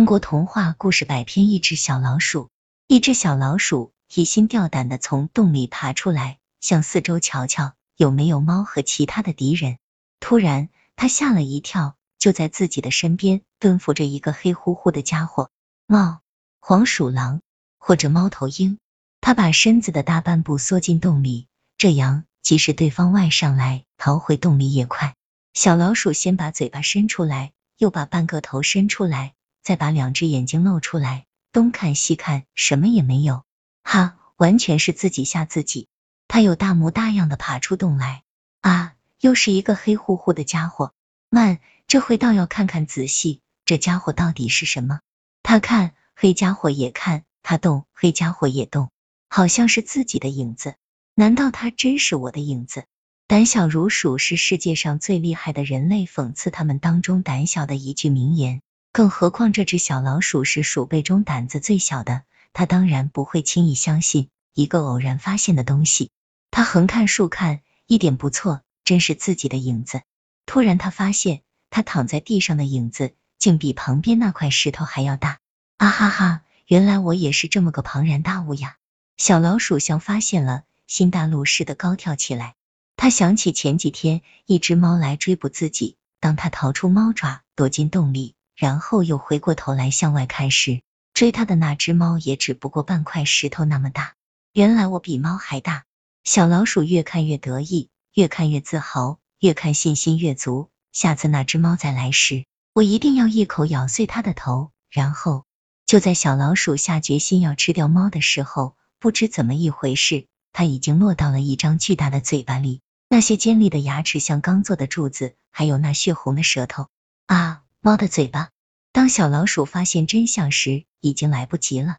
中国童话故事百篇，一只小老鼠。一只小老鼠提心吊胆的从洞里爬出来，向四周瞧瞧有没有猫和其他的敌人。突然，它吓了一跳，就在自己的身边蹲伏着一个黑乎乎的家伙——猫、黄鼠狼或者猫头鹰。它把身子的大半部缩进洞里，这样即使对方外上来，逃回洞里也快。小老鼠先把嘴巴伸出来，又把半个头伸出来。再把两只眼睛露出来，东看西看，什么也没有。哈，完全是自己吓自己。他有大模大样的爬出洞来。啊，又是一个黑乎乎的家伙。慢，这回倒要看看仔细，这家伙到底是什么？他看，黑家伙也看，他动，黑家伙也动，好像是自己的影子。难道他真是我的影子？胆小如鼠是世界上最厉害的人类讽刺他们当中胆小的一句名言。更何况这只小老鼠是鼠辈中胆子最小的，它当然不会轻易相信一个偶然发现的东西。它横看竖看，一点不错，真是自己的影子。突然，他发现他躺在地上的影子竟比旁边那块石头还要大。啊哈哈，原来我也是这么个庞然大物呀！小老鼠像发现了新大陆似的高跳起来。他想起前几天一只猫来追捕自己，当他逃出猫爪，躲进洞里。然后又回过头来向外看时，追他的那只猫也只不过半块石头那么大。原来我比猫还大。小老鼠越看越得意，越看越自豪，越看信心越足。下次那只猫再来时，我一定要一口咬碎它的头。然后就在小老鼠下决心要吃掉猫的时候，不知怎么一回事，它已经落到了一张巨大的嘴巴里。那些尖利的牙齿像刚做的柱子，还有那血红的舌头啊！猫的嘴巴。当小老鼠发现真相时，已经来不及了。